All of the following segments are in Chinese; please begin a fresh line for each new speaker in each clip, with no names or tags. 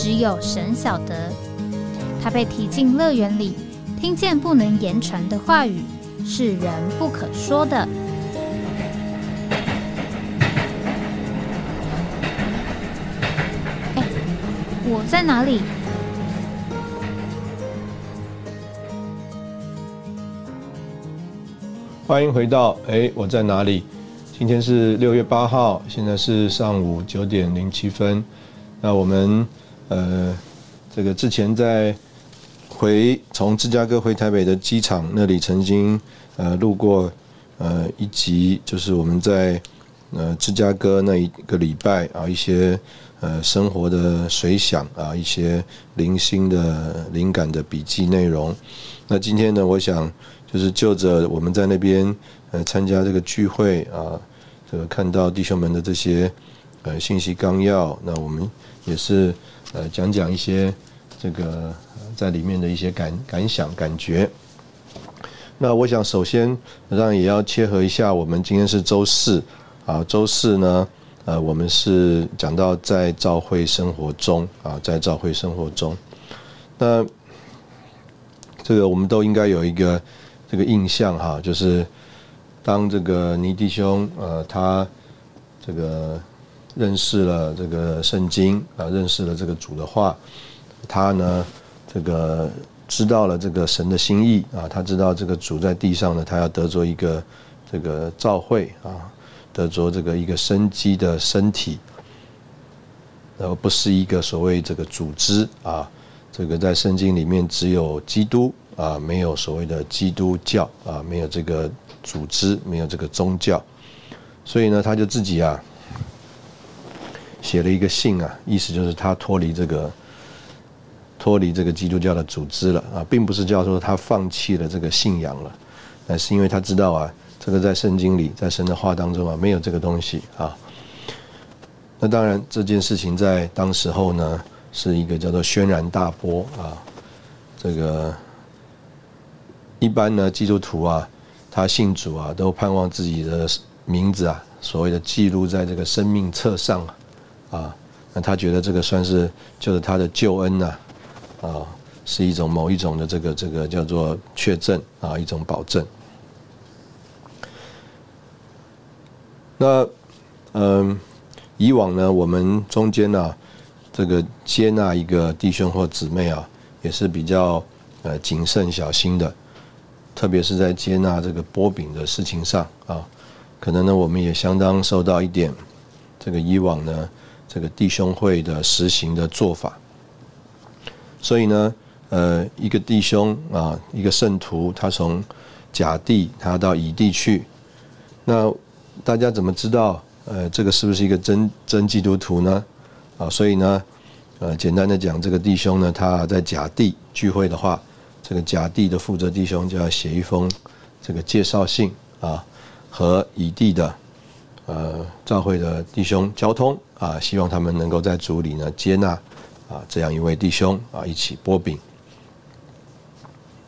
只有神晓得，他被提进乐园里，听见不能言传的话语，是人不可说的。哎，我在哪里？
欢迎回到哎，我在哪里？今天是六月八号，现在是上午九点零七分。那我们。呃，这个之前在回从芝加哥回台北的机场那里，曾经呃路过呃一集，就是我们在呃芝加哥那一个礼拜啊，一些呃生活的随想啊，一些零星的灵感的笔记内容。那今天呢，我想就是就着我们在那边呃参加这个聚会啊，这个看到弟兄们的这些呃信息纲要，那我们也是。呃，讲讲一些这个在里面的一些感感想、感觉。那我想首先，让也要切合一下，我们今天是周四啊，周四呢，呃，我们是讲到在教会生活中啊，在教会生活中，那这个我们都应该有一个这个印象哈，就是当这个尼弟兄呃，他这个。认识了这个圣经啊，认识了这个主的话，他呢，这个知道了这个神的心意啊，他知道这个主在地上呢，他要得着一个这个召会啊，得着这个一个生机的身体，然后不是一个所谓这个组织啊，这个在圣经里面只有基督啊，没有所谓的基督教啊，没有这个组织，没有这个宗教，所以呢，他就自己啊。写了一个信啊，意思就是他脱离这个脱离这个基督教的组织了啊，并不是叫做他放弃了这个信仰了，那是因为他知道啊，这个在圣经里，在神的话当中啊，没有这个东西啊。那当然这件事情在当时候呢，是一个叫做轩然大波啊。这个一般呢，基督徒啊，他信主啊，都盼望自己的名字啊，所谓的记录在这个生命册上啊。啊，那他觉得这个算是就是他的救恩呐，啊，是一种某一种的这个这个叫做确证啊，一种保证。那嗯，以往呢，我们中间呢，这个接纳一个弟兄或姊妹啊，也是比较呃谨慎小心的，特别是在接纳这个波饼的事情上啊，可能呢，我们也相当受到一点这个以往呢。这个弟兄会的实行的做法，所以呢，呃，一个弟兄啊，一个圣徒，他从甲地他到乙地去，那大家怎么知道，呃，这个是不是一个真真基督徒呢？啊，所以呢，呃，简单的讲，这个弟兄呢，他在甲地聚会的话，这个甲地的负责弟兄就要写一封这个介绍信啊，和乙地的。呃，教会的弟兄交通啊，希望他们能够在主里呢接纳啊这样一位弟兄啊一起波饼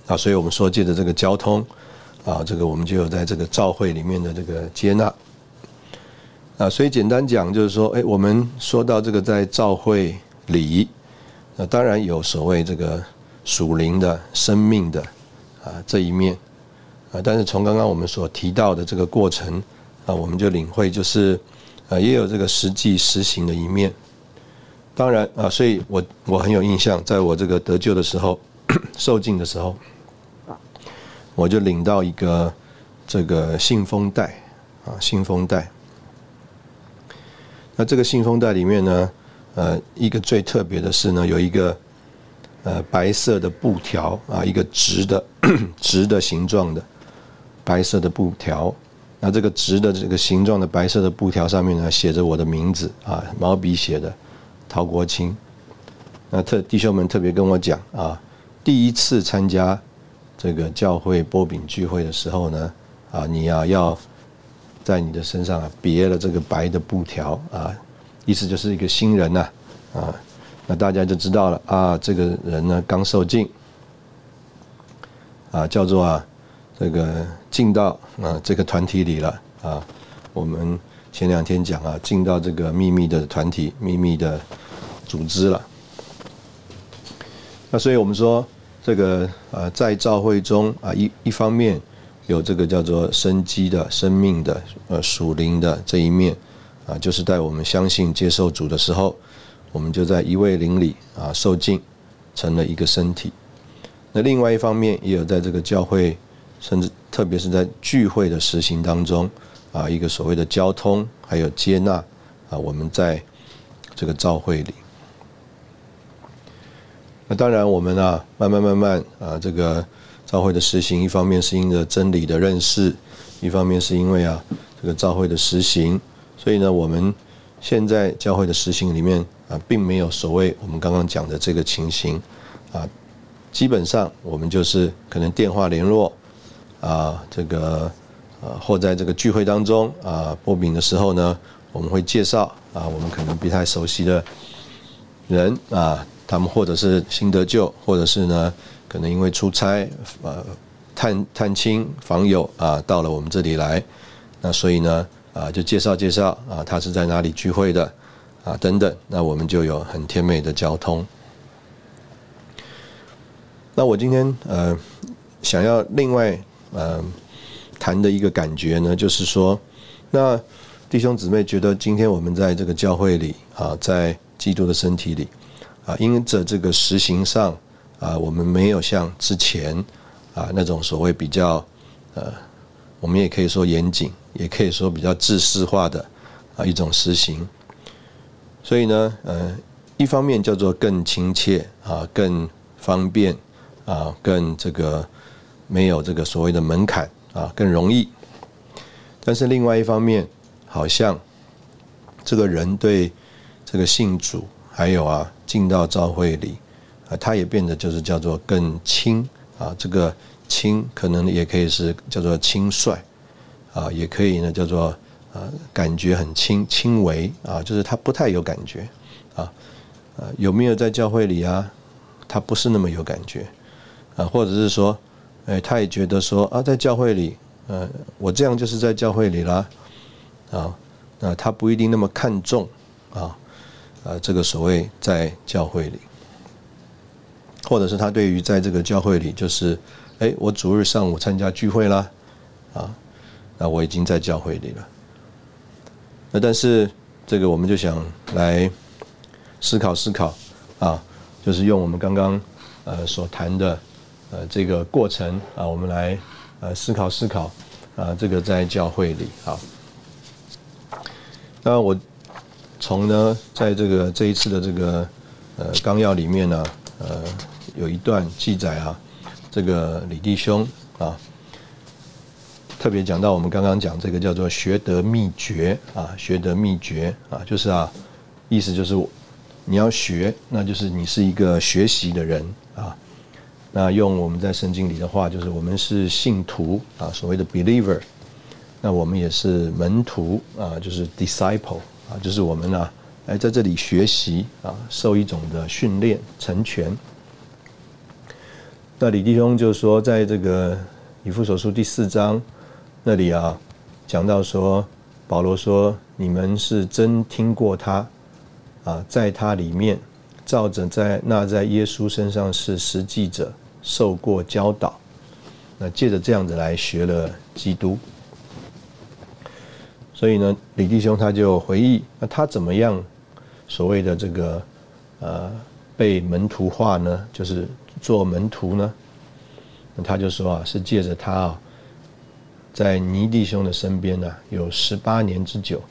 啊，所以我们说借着这个交通啊，这个我们就有在这个教会里面的这个接纳啊，所以简单讲就是说，哎，我们说到这个在教会里，那当然有所谓这个属灵的生命的啊这一面啊，但是从刚刚我们所提到的这个过程。啊，我们就领会，就是，呃，也有这个实际实行的一面。当然啊，所以我我很有印象，在我这个得救的时候，受尽的时候，我就领到一个这个信封袋啊，信封袋。那这个信封袋里面呢，呃，一个最特别的是呢，有一个呃白色的布条啊，一个直的 直的形状的白色的布条。那这个直的这个形状的白色的布条上面呢，写着我的名字啊，毛笔写的，陶国清。那特弟兄们特别跟我讲啊，第一次参加这个教会波饼聚会的时候呢，啊，你要要在你的身上啊别了这个白的布条啊，意思就是一个新人呐，啊，那大家就知道了啊，这个人呢刚受浸，啊，叫做啊这个进到啊这个团体里了啊，我们。前两天讲啊，进到这个秘密的团体、秘密的组织了。那所以我们说，这个呃，在教会中啊，一一方面有这个叫做生机的、生命的、呃属灵的这一面啊，就是在我们相信接受主的时候，我们就在一位灵里啊受尽，成了一个身体。那另外一方面，也有在这个教会，甚至特别是在聚会的实行当中。啊，一个所谓的交通，还有接纳啊，我们在这个召会里。那当然，我们啊，慢慢慢慢啊，这个召会的实行，一方面是因着真理的认识，一方面是因为啊，这个召会的实行，所以呢，我们现在教会的实行里面啊，并没有所谓我们刚刚讲的这个情形啊，基本上我们就是可能电话联络啊，这个。啊，或在这个聚会当中啊，播饼的时候呢，我们会介绍啊，我们可能不太熟悉的人啊，他们或者是新得救，或者是呢，可能因为出差呃探探亲访友啊，到了我们这里来，那所以呢啊，就介绍介绍啊，他是在哪里聚会的啊等等，那我们就有很甜美的交通。那我今天呃想要另外呃。谈的一个感觉呢，就是说，那弟兄姊妹觉得今天我们在这个教会里啊，在基督的身体里啊，因着这个实行上啊，我们没有像之前啊那种所谓比较呃，我们也可以说严谨，也可以说比较制式化的啊一种实行。所以呢，呃，一方面叫做更亲切啊，更方便啊，更这个没有这个所谓的门槛。啊，更容易。但是另外一方面，好像这个人对这个信主，还有啊进到教会里啊，他也变得就是叫做更轻啊。这个轻可能也可以是叫做轻率啊，也可以呢叫做啊感觉很轻轻微啊，就是他不太有感觉啊。呃，有没有在教会里啊？他不是那么有感觉啊，或者是说。哎，他也觉得说啊，在教会里，呃，我这样就是在教会里啦，啊，那他不一定那么看重啊，啊，这个所谓在教会里，或者是他对于在这个教会里，就是哎，我主日上午参加聚会啦，啊，那我已经在教会里了。那但是这个我们就想来思考思考啊，就是用我们刚刚呃所谈的。呃，这个过程啊，我们来呃思考思考啊，这个在教会里啊，那我从呢，在这个这一次的这个呃纲要里面呢，呃，有一段记载啊，这个李弟兄啊，特别讲到我们刚刚讲这个叫做学得秘诀啊，学得秘诀啊，就是啊，意思就是你要学，那就是你是一个学习的人啊。那用我们在圣经里的话，就是我们是信徒啊，所谓的 believer。那我们也是门徒啊，就是 disciple 啊，就是我们呢，来在这里学习啊，受一种的训练成全。那李弟兄就说，在这个以弗所书第四章那里啊，讲到说，保罗说，你们是真听过他啊，在他里面。照着在那在耶稣身上是实际者受过教导，那借着这样子来学了基督，所以呢，李弟兄他就回忆，那他怎么样所谓的这个呃被门徒化呢？就是做门徒呢？那他就说啊，是借着他啊，在尼弟兄的身边呢，有十八年之久，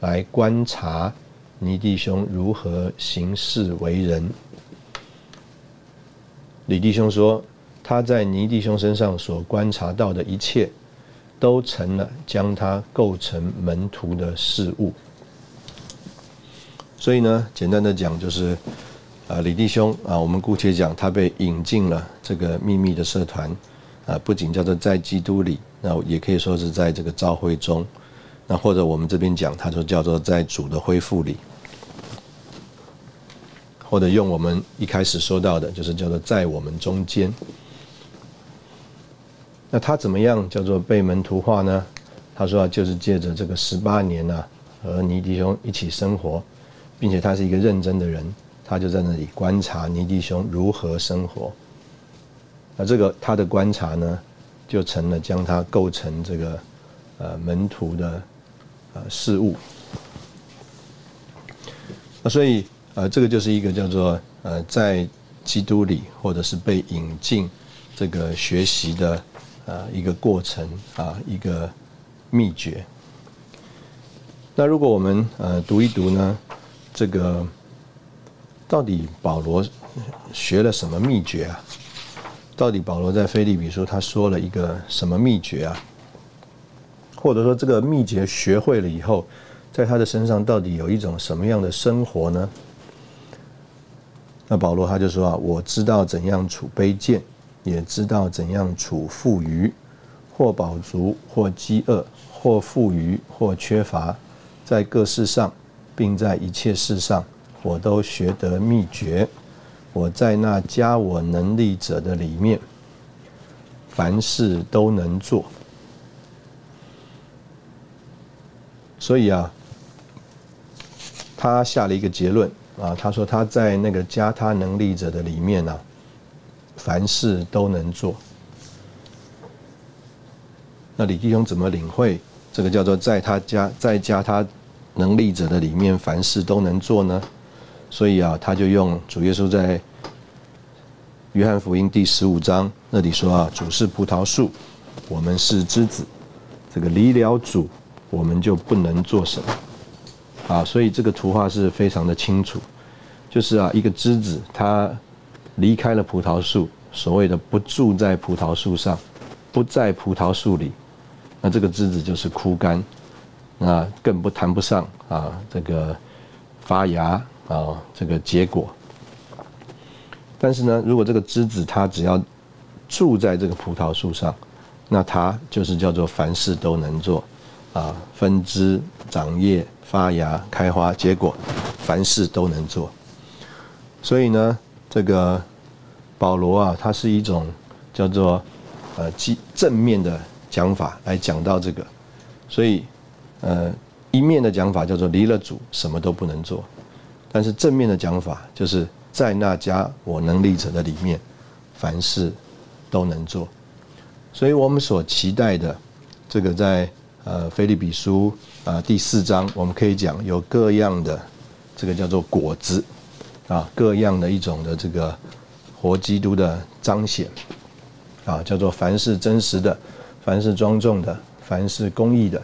来观察。尼弟兄如何行事为人？李弟兄说，他在尼弟兄身上所观察到的一切，都成了将他构成门徒的事物。所以呢，简单的讲，就是啊，李弟兄啊，我们姑且讲他被引进了这个秘密的社团，啊，不仅叫做在基督里，那也可以说是在这个召会中，那或者我们这边讲，他就叫做在主的恢复里，或者用我们一开始说到的，就是叫做在我们中间。那他怎么样叫做被门徒化呢？他说啊就是借着这个十八年呢，和尼迪兄一起生活，并且他是一个认真的人。他就在那里观察尼迪兄如何生活，那这个他的观察呢，就成了将他构成这个呃门徒的呃事物。那所以呃这个就是一个叫做呃在基督里或者是被引进这个学习的呃一个过程啊一个秘诀。那如果我们呃读一读呢，这个。到底保罗学了什么秘诀啊？到底保罗在菲利比书他说了一个什么秘诀啊？或者说这个秘诀学会了以后，在他的身上到底有一种什么样的生活呢？那保罗他就说啊，我知道怎样处卑贱，也知道怎样处富余，或饱足，或饥饿，或富余，或缺乏，在各事上，并在一切事上。我都学得秘诀，我在那加我能力者的里面，凡事都能做。所以啊，他下了一个结论啊，他说他在那个加他能力者的里面呢，凡事都能做。那李弟兄怎么领会这个叫做在他加在加他能力者的里面，凡事都能做呢？所以啊，他就用主耶稣在约翰福音第十五章那里说啊，主是葡萄树，我们是枝子，这个离了主，我们就不能做什么啊。所以这个图画是非常的清楚，就是啊，一个枝子它离开了葡萄树，所谓的不住在葡萄树上，不在葡萄树里，那这个枝子就是枯干，那更不谈不上啊，这个发芽。啊，这个结果。但是呢，如果这个枝子它只要住在这个葡萄树上，那它就是叫做凡事都能做，啊，分枝、长叶、发芽、开花、结果，凡事都能做。所以呢，这个保罗啊，他是一种叫做呃正正面的讲法来讲到这个，所以呃一面的讲法叫做离了主什么都不能做。但是正面的讲法，就是在那家我能力者的里面，凡事都能做。所以我们所期待的，这个在呃菲利比书啊第四章，我们可以讲有各样的这个叫做果子啊，各样的一种的这个活基督的彰显啊，叫做凡是真实的，凡是庄重的，凡是公义的，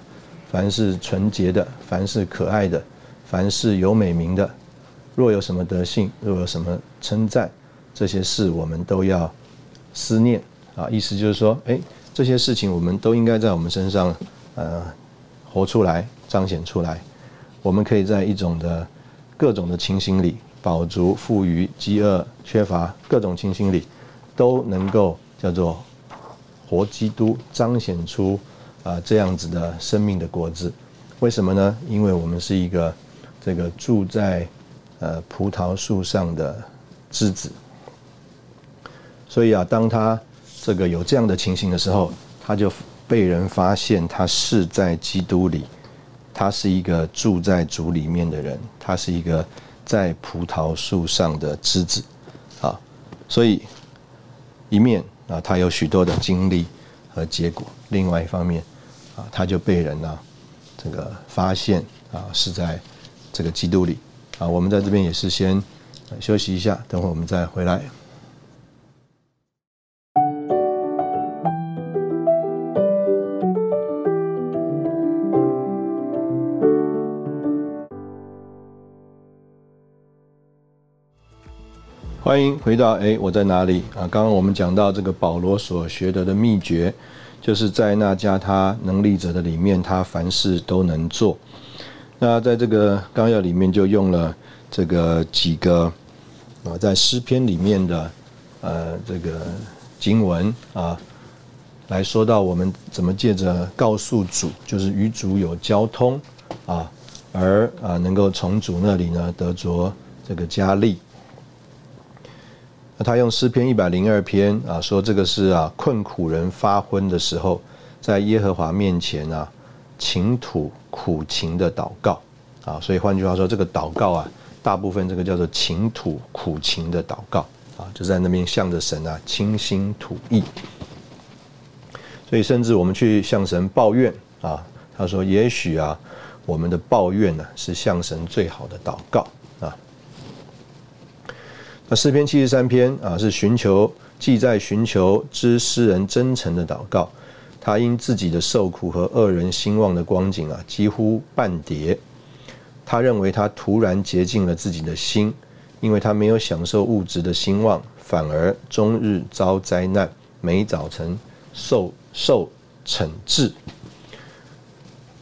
凡是纯洁的，凡是可爱的，凡是有美名的。若有什么德性，若有什么称赞，这些事我们都要思念啊。意思就是说，哎，这些事情我们都应该在我们身上，呃，活出来，彰显出来。我们可以在一种的各种的情形里，饱足、富余、饥饿、缺乏，各种情形里，都能够叫做活基督，彰显出啊这样子的生命的果子。为什么呢？因为我们是一个这个住在。呃，葡萄树上的枝子，所以啊，当他这个有这样的情形的时候，他就被人发现他是在基督里，他是一个住在主里面的人，他是一个在葡萄树上的枝子，啊，所以一面啊，他有许多的经历和结果；另外一方面啊，他就被人呢这个发现啊，是在这个基督里。啊，我们在这边也是先休息一下，等会我们再回来。欢迎回到哎，我在哪里啊？刚刚我们讲到这个保罗所学得的秘诀，就是在那加他能力者的里面，他凡事都能做。那在这个纲要里面就用了这个几个啊，在诗篇里面的呃这个经文啊，来说到我们怎么借着告诉主，就是与主有交通啊，而啊能够从主那里呢得着这个加力。那他用诗篇一百零二篇啊说这个是啊困苦人发昏的时候，在耶和华面前啊倾吐苦情的祷告啊，所以换句话说，这个祷告啊。大部分这个叫做情吐苦情的祷告啊，就在那边向着神啊倾心吐意。所以甚至我们去向神抱怨啊，他说也许啊，我们的抱怨呢是向神最好的祷告。那诗篇七十三篇啊是寻求既在寻求之诗人真诚的祷告，他因自己的受苦和恶人兴旺的光景啊，几乎半跌。他认为他突然洁净了自己的心，因为他没有享受物质的兴旺，反而终日遭灾难，每早晨受受惩治。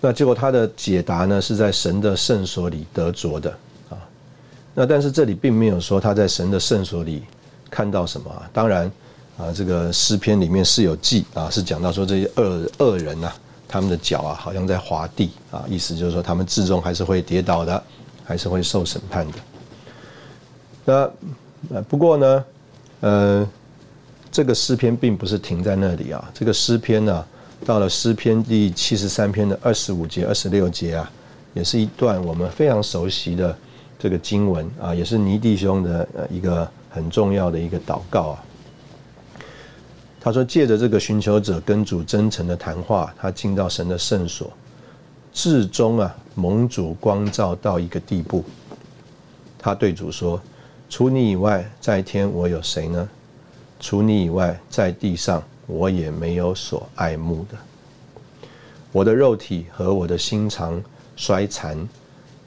那结果他的解答呢，是在神的圣所里得着的。那但是这里并没有说他在神的圣所里看到什么啊。当然啊，这个诗篇里面是有记啊，是讲到说这些恶恶人呐。他们的脚啊，好像在滑地啊，意思就是说，他们至终还是会跌倒的，还是会受审判的。那呃，不过呢，呃，这个诗篇并不是停在那里啊。这个诗篇呢，到了诗篇第七十三篇的二十五节、二十六节啊，也是一段我们非常熟悉的这个经文啊，也是尼弟兄的一个很重要的一个祷告啊。他说：“借着这个寻求者跟主真诚的谈话，他进到神的圣所，至终啊蒙主光照到一个地步。他对主说：‘除你以外，在天我有谁呢？除你以外，在地上我也没有所爱慕的。我的肉体和我的心肠衰残，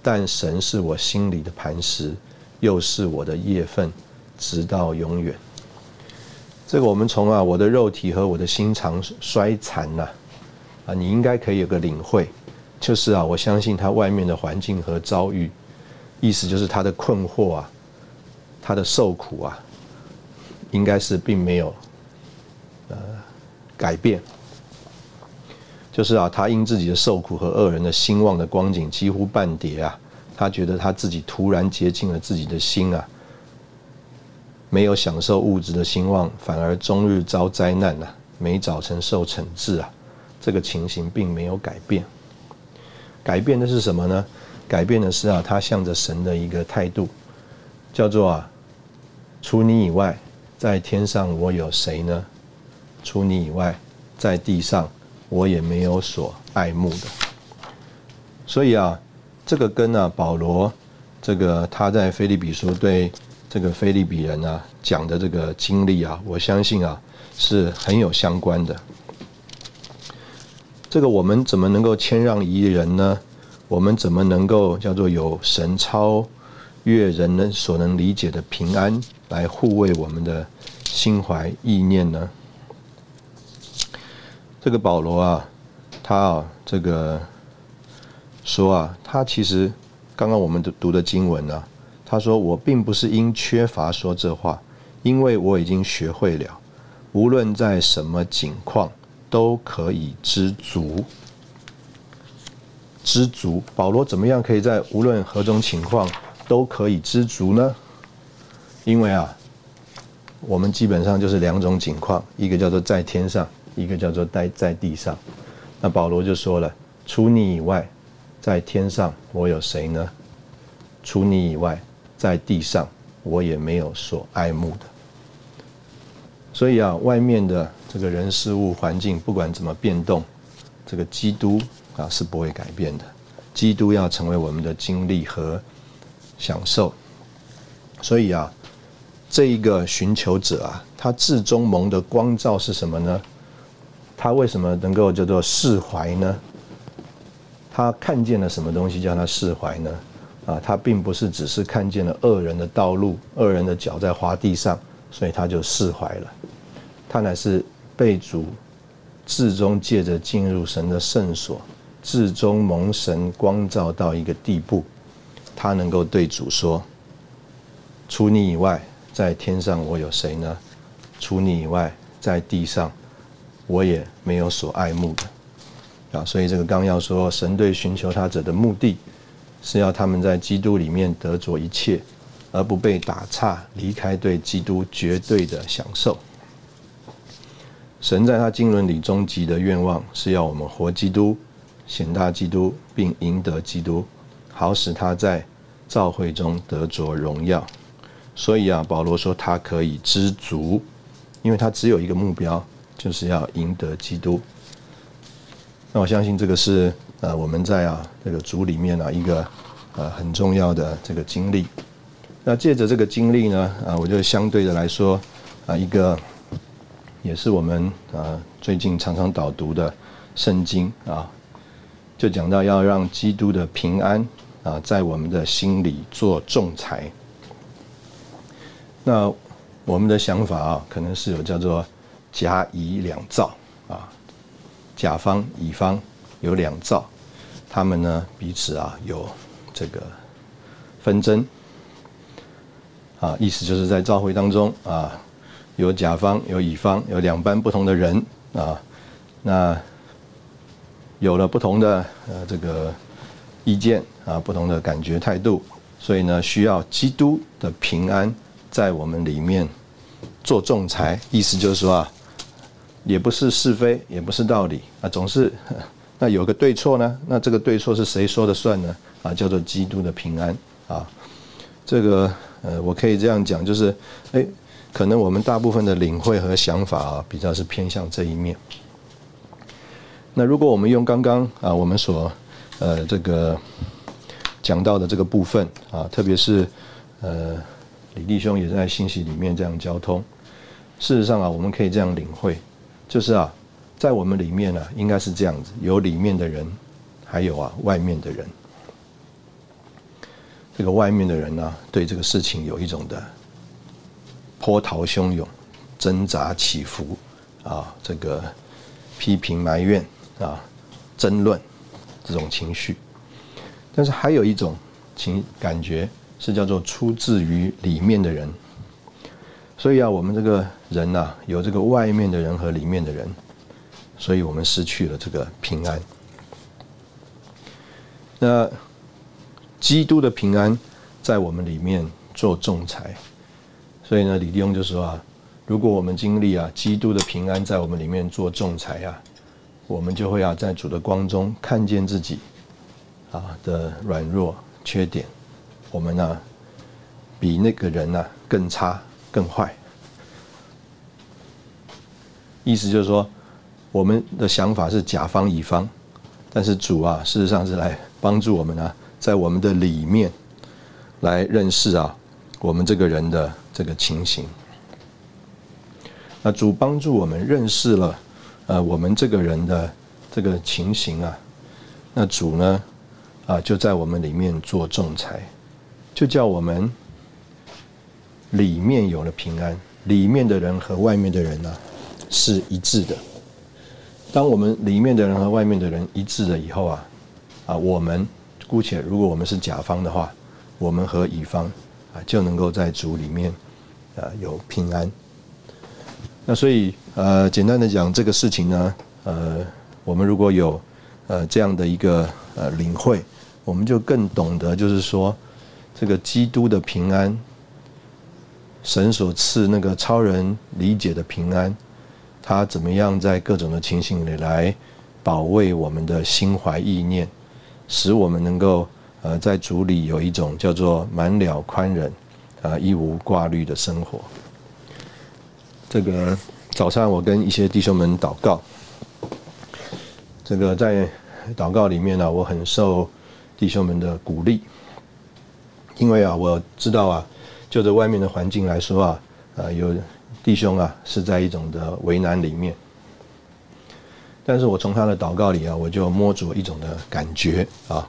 但神是我心里的磐石，又是我的业份，直到永远。’”这个我们从啊我的肉体和我的心肠衰残呐，啊你应该可以有个领会，就是啊我相信他外面的环境和遭遇，意思就是他的困惑啊，他的受苦啊，应该是并没有呃改变，就是啊他因自己的受苦和恶人的兴旺的光景几乎半跌啊，他觉得他自己突然洁净了自己的心啊。没有享受物质的兴旺，反而终日遭灾难呐！每早晨受惩治啊！这个情形并没有改变。改变的是什么呢？改变的是啊，他向着神的一个态度，叫做啊，除你以外，在天上我有谁呢？除你以外，在地上我也没有所爱慕的。所以啊，这个跟啊保罗这个他在菲利比书对。这个菲利比人啊讲的这个经历啊，我相信啊是很有相关的。这个我们怎么能够谦让宜人呢？我们怎么能够叫做有神超越人能所能理解的平安来护卫我们的心怀意念呢？这个保罗啊，他啊这个说啊，他其实刚刚我们读读的经文呢。他说：“我并不是因缺乏说这话，因为我已经学会了，无论在什么境况都可以知足。知足，保罗怎么样可以在无论何种情况都可以知足呢？因为啊，我们基本上就是两种情况，一个叫做在天上，一个叫做待在地上。那保罗就说了：除你以外，在天上我有谁呢？除你以外。”在地上，我也没有所爱慕的。所以啊，外面的这个人事物环境不管怎么变动，这个基督啊是不会改变的。基督要成为我们的经历和享受。所以啊，这一个寻求者啊，他至终蒙的光照是什么呢？他为什么能够叫做释怀呢？他看见了什么东西叫他释怀呢？啊，他并不是只是看见了恶人的道路，恶人的脚在滑地上，所以他就释怀了。他乃是被主至终借着进入神的圣所，至终蒙神光照到一个地步，他能够对主说：“除你以外，在天上我有谁呢？除你以外，在地上我也没有所爱慕的。啊，所以这个纲要说，神对寻求他者的目的，是要他们在基督里面得着一切，而不被打岔，离开对基督绝对的享受。神在他经纶里终极的愿望，是要我们活基督，显大基督，并赢得基督，好使他在召会中得着荣耀。所以啊，保罗说他可以知足，因为他只有一个目标，就是要赢得基督。那我相信这个是呃我们在啊这个主里面啊一个呃很重要的这个经历。那借着这个经历呢，啊，我就相对的来说啊一个。也是我们啊最近常常导读的圣经啊，就讲到要让基督的平安啊在我们的心里做仲裁。那我们的想法啊，可能是有叫做甲乙两造啊，甲方乙方有两造，他们呢彼此啊有这个纷争啊，意思就是在召会当中啊。有甲方，有乙方，有两班不同的人啊。那有了不同的呃这个意见啊，不同的感觉态度，所以呢，需要基督的平安在我们里面做仲裁。意思就是说啊，也不是是非，也不是道理啊，总是那有个对错呢？那这个对错是谁说的算呢？啊，叫做基督的平安啊。这个呃，我可以这样讲，就是哎。可能我们大部分的领会和想法啊，比较是偏向这一面。那如果我们用刚刚啊，我们所呃这个讲到的这个部分啊，特别是呃李弟兄也在信息里面这样交通。事实上啊，我们可以这样领会，就是啊，在我们里面呢，应该是这样子：有里面的人，还有啊外面的人。这个外面的人呢，对这个事情有一种的。波涛汹涌，挣扎起伏，啊，这个批评埋怨啊，争论这种情绪，但是还有一种情感觉是叫做出自于里面的人，所以啊，我们这个人呐，有这个外面的人和里面的人，所以我们失去了这个平安。那基督的平安在我们里面做仲裁。所以呢，李弟兄就说啊，如果我们经历啊基督的平安在我们里面做仲裁啊，我们就会啊在主的光中看见自己啊的软弱缺点，我们呢比那个人呢更差更坏。意思就是说，我们的想法是甲方乙方，但是主啊事实上是来帮助我们呢，在我们的里面来认识啊我们这个人的。这个情形，那主帮助我们认识了，呃，我们这个人的这个情形啊，那主呢，啊，就在我们里面做仲裁，就叫我们里面有了平安，里面的人和外面的人呢是一致的。当我们里面的人和外面的人一致了以后啊，啊，我们姑且如果我们是甲方的话，我们和乙方。啊，就能够在主里面，呃，有平安。那所以，呃，简单的讲，这个事情呢，呃，我们如果有呃这样的一个呃领会，我们就更懂得，就是说，这个基督的平安，神所赐那个超人理解的平安，他怎么样在各种的情形里来保卫我们的心怀意念，使我们能够。呃，在主里有一种叫做满了宽仁，啊，一无挂虑的生活。这个早上我跟一些弟兄们祷告，这个在祷告里面呢，我很受弟兄们的鼓励，因为啊，我知道啊，就着外面的环境来说啊，啊，有弟兄啊是在一种的为难里面，但是我从他的祷告里啊，我就摸着一种的感觉啊。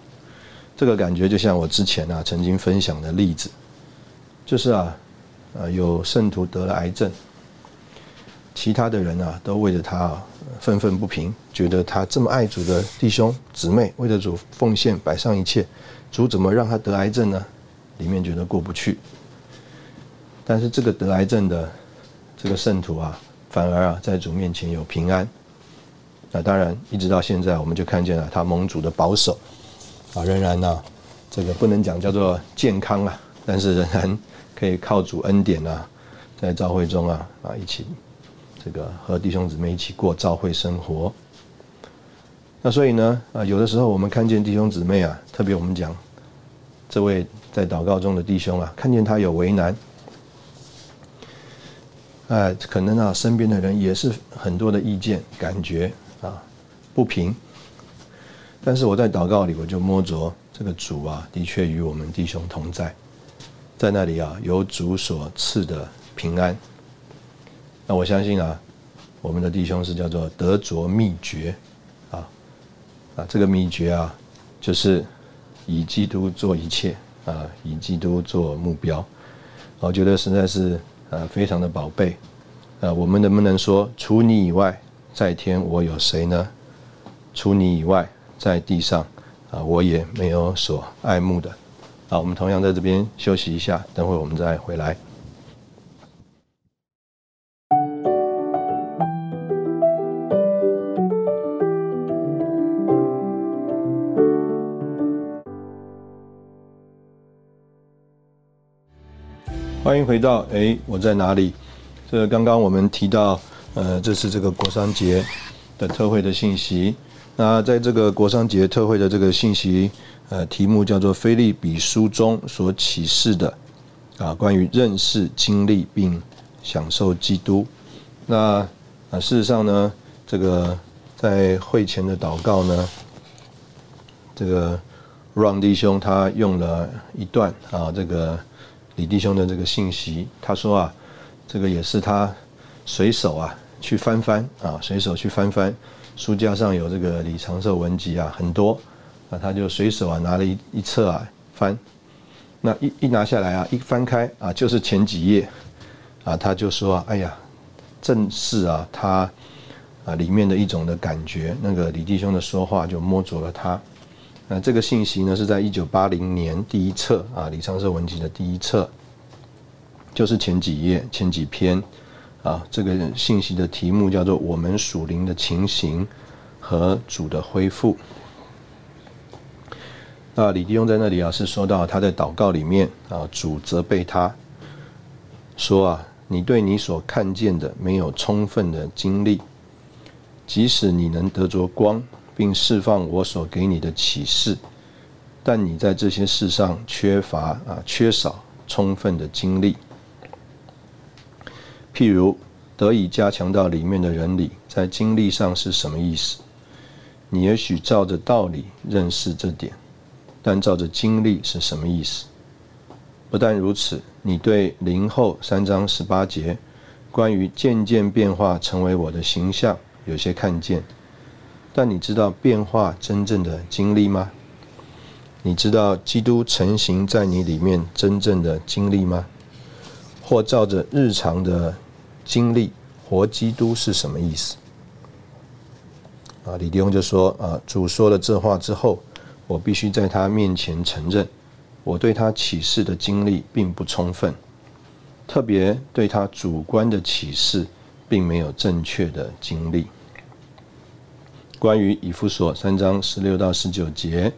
这个感觉就像我之前啊曾经分享的例子，就是啊，呃，有圣徒得了癌症，其他的人啊都为了他啊愤愤不平，觉得他这么爱主的弟兄姊妹，为了主奉献摆上一切，主怎么让他得癌症呢？里面觉得过不去。但是这个得癌症的这个圣徒啊，反而啊在主面前有平安。那当然，一直到现在，我们就看见了他蒙主的保守啊，仍然呢，这个不能讲叫做健康啊，但是仍然可以靠主恩典啊，在教会中啊啊一起这个和弟兄姊妹一起过教会生活。那所以呢啊，有的时候我们看见弟兄姊妹啊，特别我们讲这位在祷告中的弟兄啊，看见他有为难。哎，可能啊，身边的人也是很多的意见、感觉啊不平。但是我在祷告里，我就摸着这个主啊，的确与我们弟兄同在，在那里啊，有主所赐的平安。那我相信啊，我们的弟兄是叫做得着秘诀啊啊，这个秘诀啊，就是以基督做一切啊，以基督做目标。我觉得实在是。呃，非常的宝贝，呃，我们能不能说，除你以外，在天我有谁呢？除你以外，在地上，啊，我也没有所爱慕的。啊，我们同样在这边休息一下，等会我们再回来。回到哎，我在哪里？这刚刚我们提到，呃，这是这个国商节的特惠的信息。那在这个国商节特惠的这个信息，呃，题目叫做《菲利比书》中所启示的啊，关于认识、经历并享受基督。那啊，事实上呢，这个在会前的祷告呢，这个让弟兄他用了一段啊，这个。李弟兄的这个信息，他说啊，这个也是他随手啊去翻翻啊，随手去翻翻书架上有这个李长寿文集啊，很多啊，他就随手啊拿了一一册啊翻，那一一拿下来啊，一翻开啊就是前几页啊，他就说哎呀，正是啊他啊里面的一种的感觉，那个李弟兄的说话就摸着了他。那这个信息呢，是在一九八零年第一册啊，李昌社文集的第一册，就是前几页、前几篇啊。这个信息的题目叫做“我们属灵的情形和主的恢复”。那李弟兄在那里啊，是说到他在祷告里面啊，主责备他说啊，你对你所看见的没有充分的经历，即使你能得着光。并释放我所给你的启示，但你在这些事上缺乏啊，缺少充分的经历。譬如得以加强到里面的人里，在经历上是什么意思？你也许照着道理认识这点，但照着经历是什么意思？不但如此，你对灵后三章十八节关于渐渐变化成为我的形象有些看见。但你知道变化真正的经历吗？你知道基督成型在你里面真正的经历吗？或照着日常的经历活基督是什么意思？啊，李弟兄就说：啊，主说了这话之后，我必须在他面前承认，我对他启示的经历并不充分，特别对他主观的启示，并没有正确的经历。关于以弗所三章十六到十九节，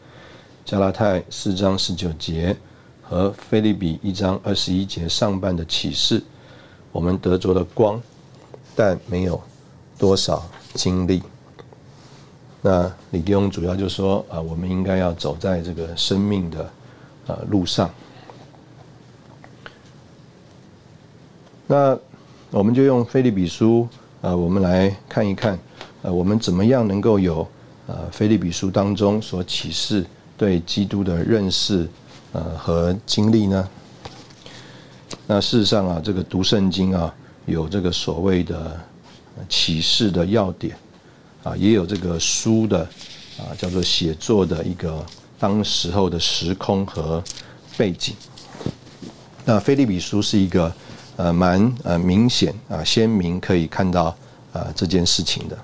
加拉太四章十九节和菲利比一章二十一节上半的启示，我们得着了光，但没有多少经历。那李弟兄主要就说啊，我们应该要走在这个生命的啊路上。那我们就用菲利比书啊，我们来看一看。呃，我们怎么样能够有呃《菲利比书》当中所启示对基督的认识呃和经历呢？那事实上啊，这个读圣经啊，有这个所谓的启示的要点啊，也有这个书的啊叫做写作的一个当时候的时空和背景。那《菲利比书》是一个呃蛮呃明显啊鲜明可以看到啊这件事情的。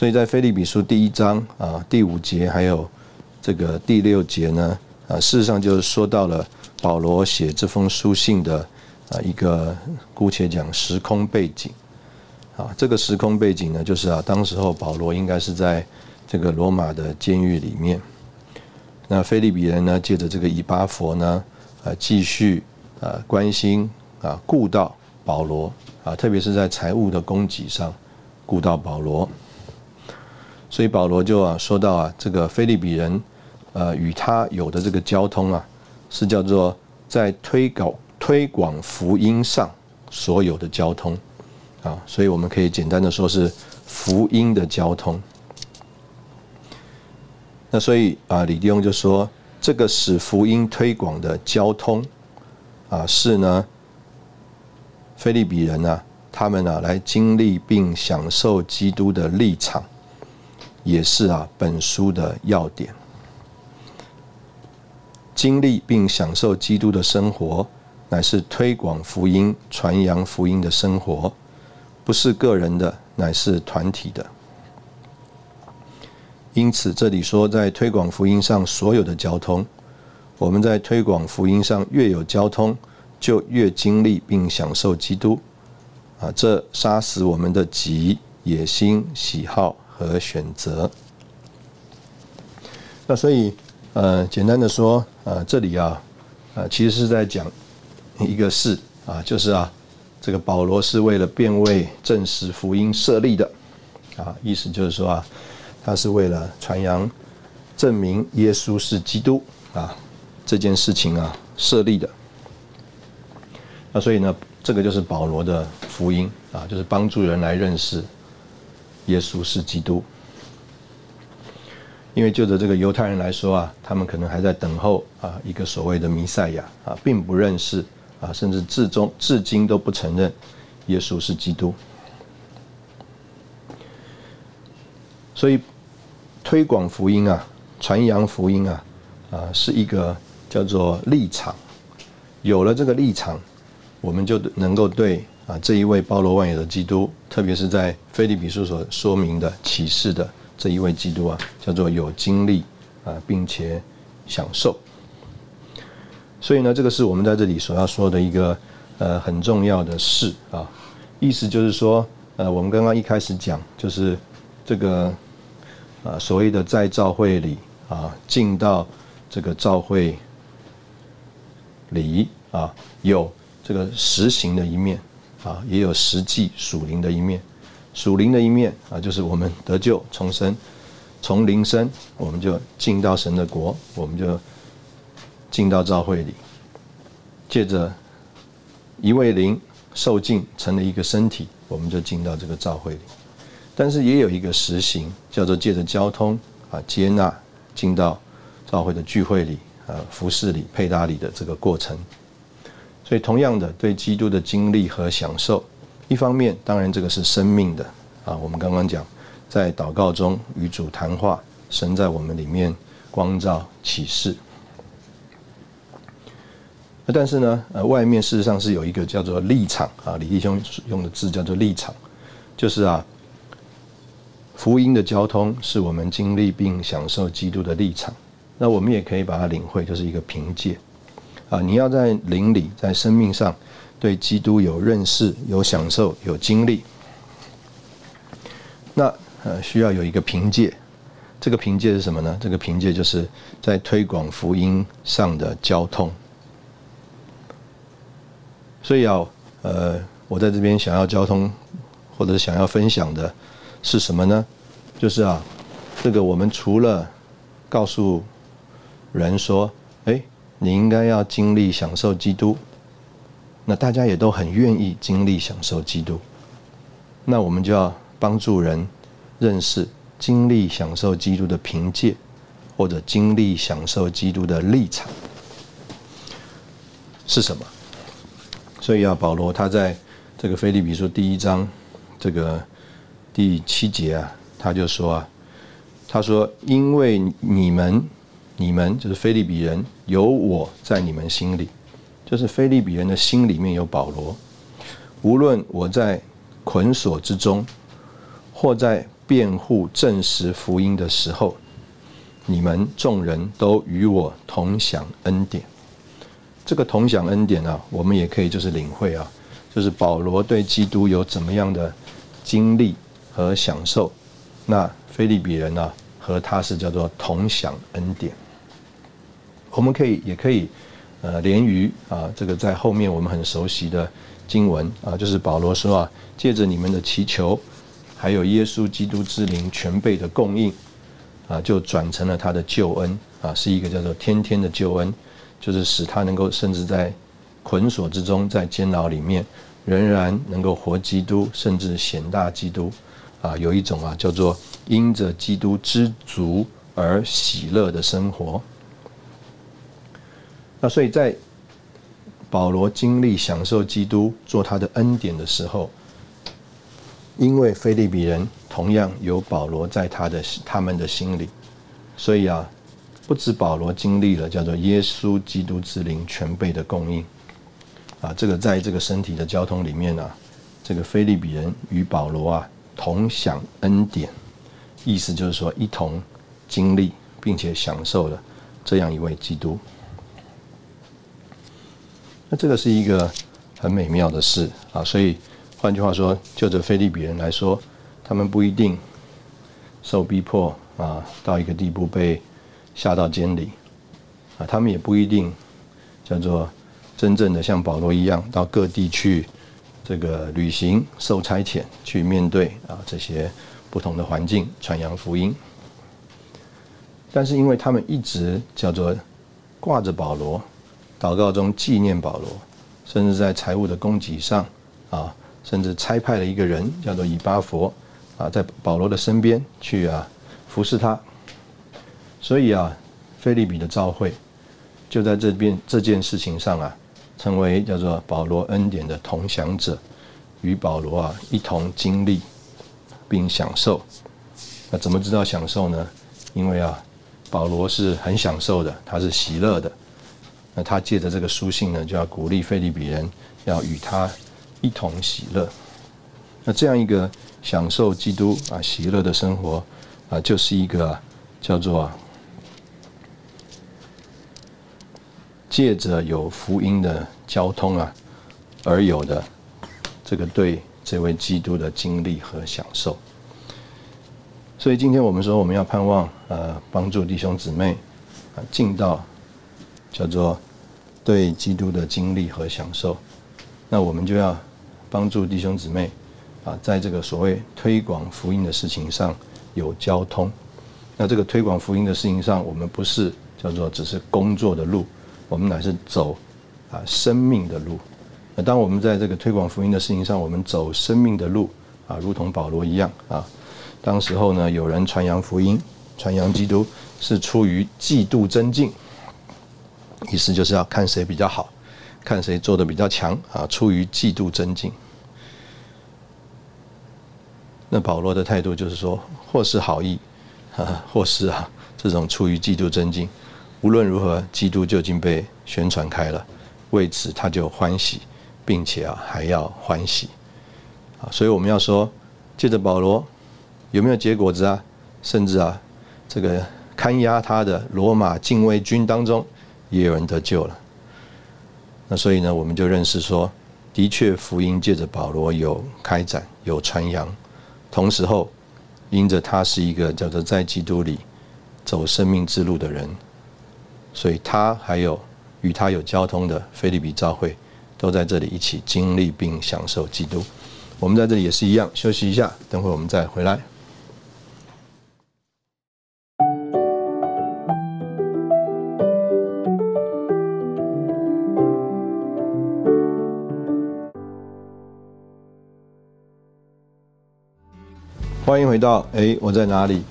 所以在菲利比书第一章啊第五节还有这个第六节呢啊，事实上就是说到了保罗写这封书信的啊一个姑且讲时空背景啊，这个时空背景呢，就是啊，当时候保罗应该是在这个罗马的监狱里面，那菲利比人呢，借着这个以巴佛呢，啊，继续啊关心啊顾到保罗啊，特别是在财务的供给上顾到保罗，所以保罗就啊说到啊，这个菲利比人呃与他有的这个交通啊，是叫做在推广推广福音上所有的交通。啊，所以我们可以简单的说是福音的交通。那所以啊，李弟兄就说，这个使福音推广的交通。啊，是呢，菲利比人呢，他们呢来经历并享受基督的立场，也是啊本书的要点。经历并享受基督的生活，乃是推广福音、传扬福音的生活，不是个人的，乃是团体的。因此，这里说在推广福音上所有的交通，我们在推广福音上越有交通，就越经历并享受基督。啊，这杀死我们的己、野心、喜好和选择。那所以，呃，简单的说，呃，这里啊，呃，其实是在讲一个事啊，就是啊，这个保罗是为了便为证实福音设立的。啊，意思就是说啊。他是为了传扬、证明耶稣是基督啊这件事情啊设立的。那所以呢，这个就是保罗的福音啊，就是帮助人来认识耶稣是基督。因为就着这个犹太人来说啊，他们可能还在等候啊一个所谓的弥赛亚啊，并不认识啊，甚至至终至今都不承认耶稣是基督。所以，推广福音啊，传扬福音啊，啊，是一个叫做立场。有了这个立场，我们就能够对啊这一位包罗万有的基督，特别是在菲利比书所说明的启示的这一位基督啊，叫做有经历啊，并且享受。所以呢，这个是我们在这里所要说的一个呃很重要的事啊。意思就是说，呃，我们刚刚一开始讲，就是这个。啊，所谓的在教会里啊，进到这个教会里啊，有这个实行的一面啊，也有实际属灵的一面。属灵的一面啊，就是我们得救重生，从灵生，我们就进到神的国，我们就进到教会里，借着一位灵受尽成了一个身体，我们就进到这个教会里。但是也有一个实行，叫做借着交通啊接纳进到教会的聚会里啊服饰里配搭里的这个过程。所以同样的对基督的经历和享受，一方面当然这个是生命的啊，我们刚刚讲在祷告中与主谈话，神在我们里面光照启示。但是呢，呃，外面事实上是有一个叫做立场啊，李弟兄用的字叫做立场，就是啊。福音的交通是我们经历并享受基督的立场，那我们也可以把它领会，就是一个凭借啊！你要在灵里，在生命上对基督有认识、有享受、有经历，那呃需要有一个凭借。这个凭借是什么呢？这个凭借就是在推广福音上的交通。所以要呃，我在这边想要交通，或者想要分享的。是什么呢？就是啊，这个我们除了告诉人说，你应该要经历享受基督，那大家也都很愿意经历享受基督，那我们就要帮助人认识经历享受基督的凭借，或者经历享受基督的立场是什么。所以啊，保罗他在这个菲利比书第一章这个。第七节啊，他就说啊，他说：“因为你们，你们就是菲利比人，有我在你们心里，就是菲利比人的心里面有保罗。无论我在捆锁之中，或在辩护证实福音的时候，你们众人都与我同享恩典。这个同享恩典啊，我们也可以就是领会啊，就是保罗对基督有怎么样的经历和享受，那菲利比人呢和他是叫做同享恩典。我们可以也可以呃连于啊这个在后面我们很熟悉的经文啊，就是保罗说啊，借着你们的祈求，还有耶稣基督之灵全备的供应啊，就转成了他的救恩啊，是一个叫做天天的救恩。就是使他能够甚至在捆锁之中，在监牢里面，仍然能够活基督，甚至显大基督，啊，有一种啊叫做因着基督知足而喜乐的生活。那所以在保罗经历享受基督做他的恩典的时候，因为菲利比人同样有保罗在他的他们的心里，所以啊。不止保罗经历了叫做耶稣基督之灵全备的供应，啊，这个在这个身体的交通里面呢，这个菲利比人与保罗啊同享恩典，意思就是说一同经历并且享受了这样一位基督。那这个是一个很美妙的事啊，所以换句话说，就着菲利比人来说，他们不一定受逼迫啊到一个地步被。下到监里，啊，他们也不一定叫做真正的像保罗一样到各地去这个旅行、受差遣去面对啊这些不同的环境传扬福音。但是因为他们一直叫做挂着保罗，祷告中纪念保罗，甚至在财务的供给上啊，甚至差派了一个人叫做以巴佛啊，在保罗的身边去啊服侍他。所以啊，菲利比的召会就在这边这件事情上啊，成为叫做保罗恩典的同享者，与保罗啊一同经历并享受。那怎么知道享受呢？因为啊，保罗是很享受的，他是喜乐的。那他借着这个书信呢，就要鼓励菲利比人要与他一同喜乐。那这样一个享受基督啊喜乐的生活啊，就是一个叫做。借着有福音的交通啊，而有的这个对这位基督的经历和享受。所以今天我们说我们要盼望呃帮助弟兄姊妹啊进到叫做对基督的经历和享受，那我们就要帮助弟兄姊妹啊在这个所谓推广福音的事情上有交通。那这个推广福音的事情上，我们不是叫做只是工作的路。我们乃是走啊生命的路。那当我们在这个推广福音的事情上，我们走生命的路啊，如同保罗一样啊。当时候呢，有人传扬福音、传扬基督，是出于嫉妒增进，意思就是要看谁比较好，看谁做的比较强啊，出于嫉妒增进。那保罗的态度就是说，或是好意，啊或是啊这种出于嫉妒增进。无论如何，基督就已经被宣传开了，为此他就欢喜，并且啊还要欢喜，啊，所以我们要说，借着保罗有没有结果子啊？甚至啊，这个看押他的罗马禁卫军当中也有人得救了。那所以呢，我们就认识说，的确福音借着保罗有开展有传扬，同时候因着他是一个叫做在基督里走生命之路的人。所以他还有与他有交通的菲利比教会，都在这里一起经历并享受基督。我们在这里也是一样，休息一下，等会我们再回来。欢迎回到哎，我在哪里？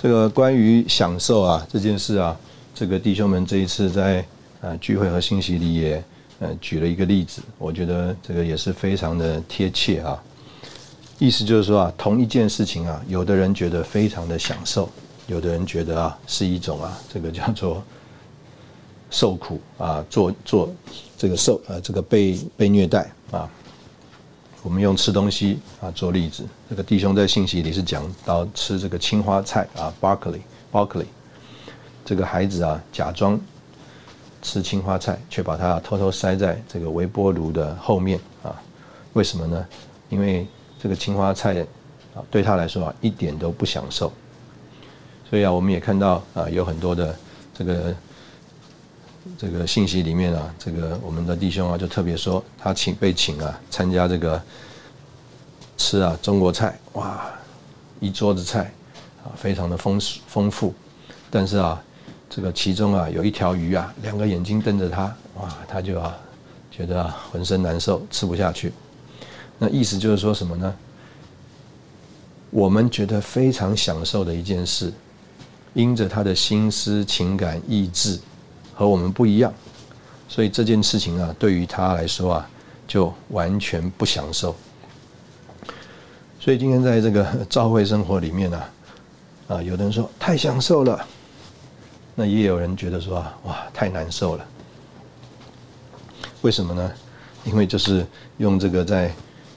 这个关于享受啊这件事啊。这个弟兄们这一次在呃聚会和信息里也呃举了一个例子，我觉得这个也是非常的贴切啊。意思就是说啊，同一件事情啊，有的人觉得非常的享受，有的人觉得啊是一种啊这个叫做受苦啊，做做这个受呃这个被被虐待啊。我们用吃东西啊做例子，这个弟兄在信息里是讲到吃这个青花菜啊，broccoli broccoli。这个孩子啊，假装吃青花菜，却把它偷偷塞在这个微波炉的后面啊？为什么呢？因为这个青花菜啊，对他来说啊，一点都不享受。所以啊，我们也看到啊，有很多的这个这个信息里面啊，这个我们的弟兄啊，就特别说他请被请啊参加这个吃啊中国菜，哇，一桌子菜啊，非常的丰丰富，但是啊。这个其中啊有一条鱼啊，两个眼睛瞪着他，哇，他就啊觉得浑身难受，吃不下去。那意思就是说什么呢？我们觉得非常享受的一件事，因着他的心思、情感、意志和我们不一样，所以这件事情啊，对于他来说啊，就完全不享受。所以今天在这个 教会生活里面呢，啊，有的人说太享受了。那也有人觉得说啊，哇，太难受了。为什么呢？因为就是用这个在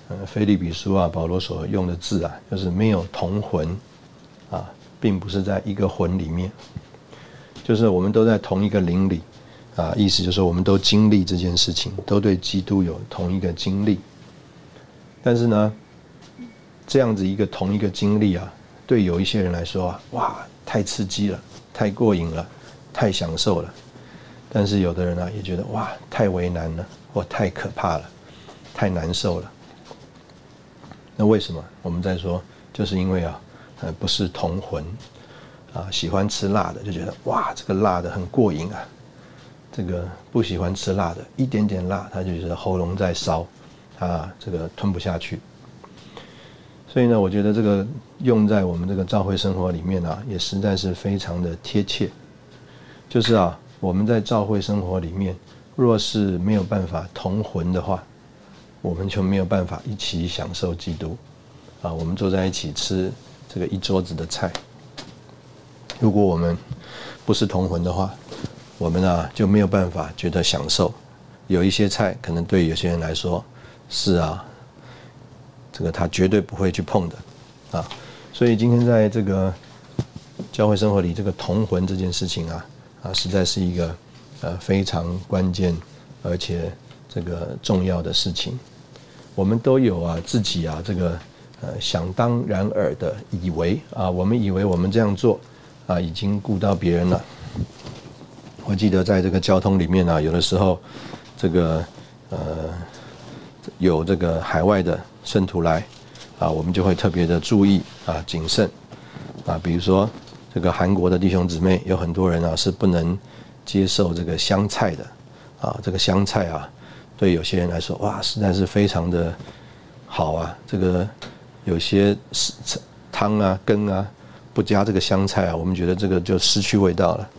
呃菲利比书啊，保罗所用的字啊，就是没有同魂啊，并不是在一个魂里面，就是我们都在同一个灵里啊，意思就是我们都经历这件事情，都对基督有同一个经历。但是呢，这样子一个同一个经历啊，对有一些人来说啊，哇，太刺激了。太过瘾了，太享受了，但是有的人呢也觉得哇太为难了，或太可怕了，太难受了。那为什么？我们在说，就是因为啊，呃不是同魂啊，喜欢吃辣的就觉得哇这个辣的很过瘾啊，这个不喜欢吃辣的，一点点辣他就觉得喉咙在烧，啊这个吞不下去。所以呢，我觉得这个用在我们这个教会生活里面啊，也实在是非常的贴切。就是啊，我们在教会生活里面，若是没有办法同魂的话，我们就没有办法一起享受基督。啊，我们坐在一起吃这个一桌子的菜，如果我们不是同魂的话，我们啊就没有办法觉得享受。有一些菜可能对有些人来说是啊。这个他绝对不会去碰的，啊，所以今天在这个教会生活里，这个同魂这件事情啊，啊，实在是一个呃非常关键而且这个重要的事情。我们都有啊自己啊这个呃想当然尔的以为啊，我们以为我们这样做啊已经顾到别人了。我记得在这个交通里面啊，有的时候这个呃有这个海外的。圣徒来，啊，我们就会特别的注意啊，谨慎，啊，比如说这个韩国的弟兄姊妹，有很多人啊是不能接受这个香菜的，啊，这个香菜啊，对有些人来说，哇，实在是非常的好啊，这个有些汤啊羹啊不加这个香菜啊，我们觉得这个就失去味道了。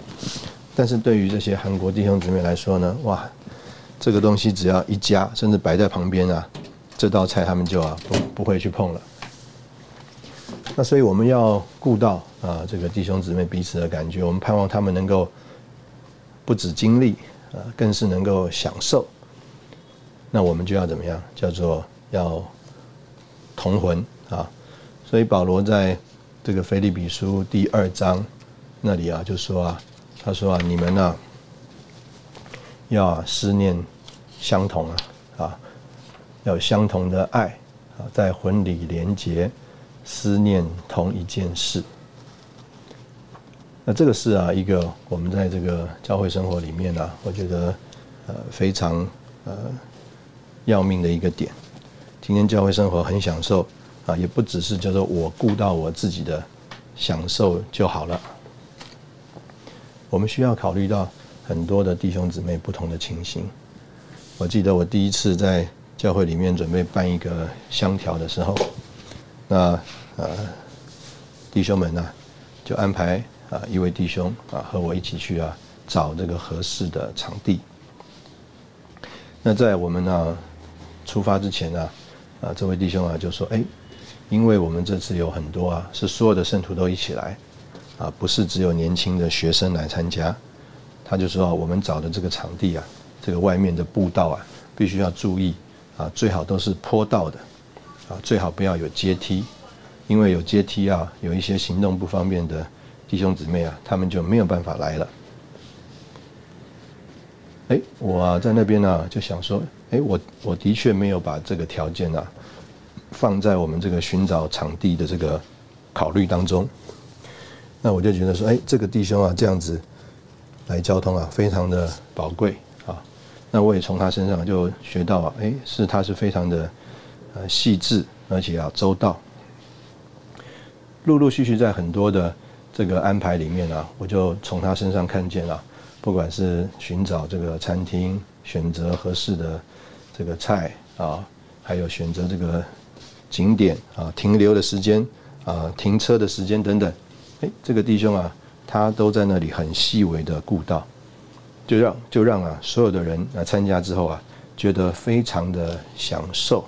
但是对于这些韩国弟兄姊妹来说呢，哇，这个东西只要一加，甚至摆在旁边啊。这道菜他们就啊不不会去碰了。那所以我们要顾到啊这个弟兄姊妹彼此的感觉，我们盼望他们能够不止经历啊，更是能够享受。那我们就要怎么样？叫做要同魂啊。所以保罗在这个腓利比书第二章那里啊就说啊，他说啊你们呢要思念相同啊啊。有相同的爱啊，在婚礼连结，思念同一件事。那这个是啊，一个我们在这个教会生活里面呢，我觉得呃非常呃要命的一个点。今天教会生活很享受啊，也不只是叫做我顾到我自己的享受就好了。我们需要考虑到很多的弟兄姊妹不同的情形。我记得我第一次在教会里面准备办一个香条的时候，那呃弟兄们呢就安排啊一位弟兄啊和我一起去啊找这个合适的场地。那在我们呢出发之前呢啊这位弟兄啊就说哎，因为我们这次有很多啊是所有的圣徒都一起来啊不是只有年轻的学生来参加，他就说我们找的这个场地啊这个外面的步道啊必须要注意。啊，最好都是坡道的，啊，最好不要有阶梯，因为有阶梯啊，有一些行动不方便的弟兄姊妹啊，他们就没有办法来了。哎，我啊在那边呢就想说，哎，我我的确没有把这个条件啊放在我们这个寻找场地的这个考虑当中。那我就觉得说，哎，这个弟兄啊这样子来交通啊，非常的宝贵啊。那我也从他身上就学到啊，哎，是他是非常的呃细致，而且啊周到。陆陆续续在很多的这个安排里面啊，我就从他身上看见了。不管是寻找这个餐厅，选择合适的这个菜啊，还有选择这个景点啊，停留的时间啊，停车的时间等等，哎，这个弟兄啊，他都在那里很细微的顾到，就让就让啊所有的人来参加之后啊，觉得非常的享受。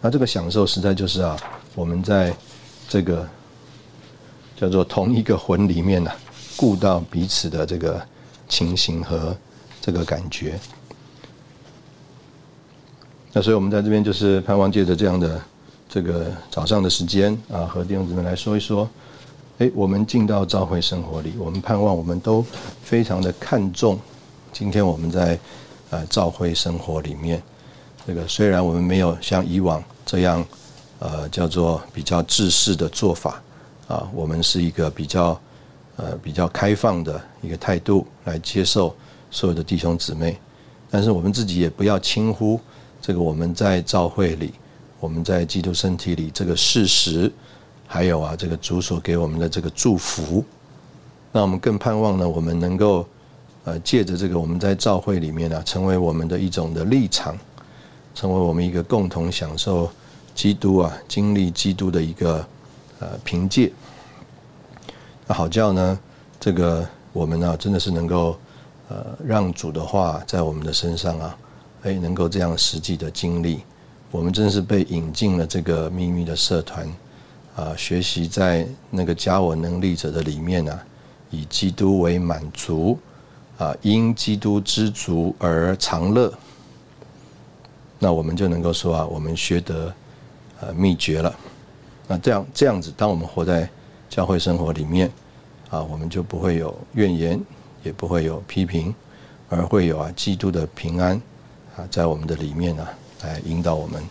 那这个享受实在就是啊，我们在这个叫做同一个魂里面呢。顾到彼此的这个情形和这个感觉，那所以我们在这边就是盼望借着这样的这个早上的时间啊，和弟兄姊妹来说一说，哎，我们进到召会生活里，我们盼望我们都非常的看重今天我们在呃召会生活里面，这个虽然我们没有像以往这样呃叫做比较制式的做法啊，我们是一个比较。呃，比较开放的一个态度来接受所有的弟兄姊妹，但是我们自己也不要轻忽这个我们在教会里，我们在基督身体里这个事实，还有啊这个主所给我们的这个祝福。那我们更盼望呢，我们能够呃借着这个我们在教会里面呢，成为我们的一种的立场，成为我们一个共同享受基督啊，经历基督的一个呃凭借。那好叫呢，这个我们呢，真的是能够，呃，让主的话在我们的身上啊，哎，能够这样实际的经历。我们真是被引进了这个秘密的社团，啊，学习在那个加我能力者的里面啊，以基督为满足，啊，因基督知足而常乐。那我们就能够说啊，我们学得呃秘诀了。那这样这样子，当我们活在。教会生活里面，啊，我们就不会有怨言，也不会有批评，而会有啊基督的平安，啊，在我们的里面呢，来引导我们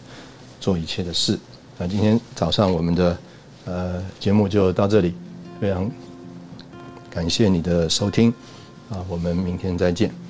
做一切的事。那今天早上我们的呃节目就到这里，非常感谢你的收听，啊，我们明天再见。